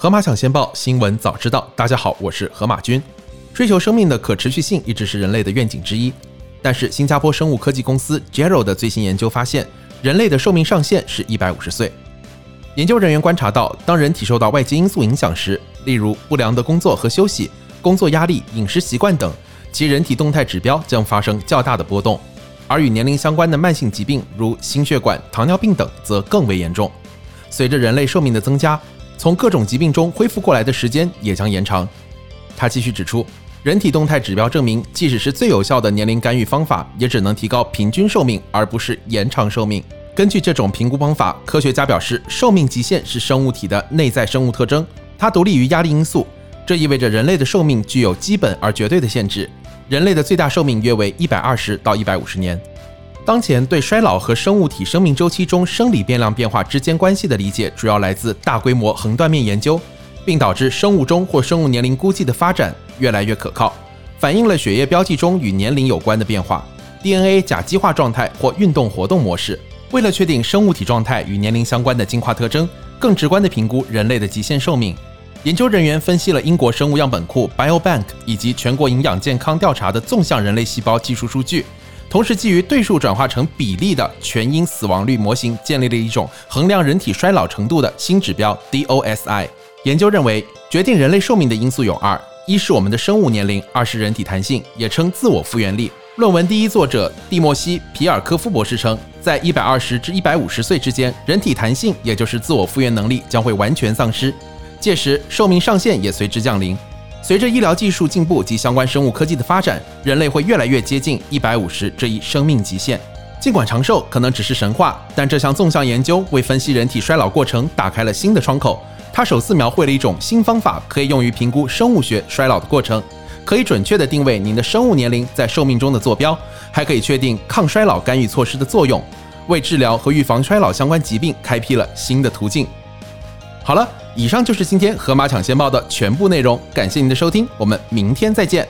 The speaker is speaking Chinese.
河马抢先报新闻早知道，大家好，我是河马君。追求生命的可持续性一直是人类的愿景之一，但是新加坡生物科技公司 Gero 的最新研究发现，人类的寿命上限是一百五十岁。研究人员观察到，当人体受到外界因素影响时，例如不良的工作和休息、工作压力、饮食习惯等，其人体动态指标将发生较大的波动。而与年龄相关的慢性疾病，如心血管、糖尿病等，则更为严重。随着人类寿命的增加，从各种疾病中恢复过来的时间也将延长。他继续指出，人体动态指标证明，即使是最有效的年龄干预方法，也只能提高平均寿命，而不是延长寿命。根据这种评估方法，科学家表示，寿命极限是生物体的内在生物特征，它独立于压力因素。这意味着人类的寿命具有基本而绝对的限制。人类的最大寿命约为一百二十到一百五十年。当前对衰老和生物体生命周期中生理变量变化之间关系的理解，主要来自大规模横断面研究，并导致生物钟或生物年龄估计的发展越来越可靠，反映了血液标记中与年龄有关的变化、DNA 甲基化状态或运动活动模式。为了确定生物体状态与年龄相关的进化特征，更直观地评估人类的极限寿命，研究人员分析了英国生物样本库 Biobank 以及全国营养健康调查的纵向人类细胞技术数据。同时，基于对数转化成比例的全因死亡率模型，建立了一种衡量人体衰老程度的新指标 DOSI。研究认为，决定人类寿命的因素有二：一是我们的生物年龄，二是人体弹性，也称自我复原力。论文第一作者蒂莫西·皮尔科夫博士称，在一百二十至一百五十岁之间，人体弹性，也就是自我复原能力将会完全丧失，届时寿命上限也随之降临。随着医疗技术进步及相关生物科技的发展，人类会越来越接近一百五十这一生命极限。尽管长寿可能只是神话，但这项纵向研究为分析人体衰老过程打开了新的窗口。它首次描绘了一种新方法，可以用于评估生物学衰老的过程，可以准确地定位您的生物年龄在寿命中的坐标，还可以确定抗衰老干预措施的作用，为治疗和预防衰老相关疾病开辟了新的途径。好了。以上就是今天河马抢先报的全部内容，感谢您的收听，我们明天再见。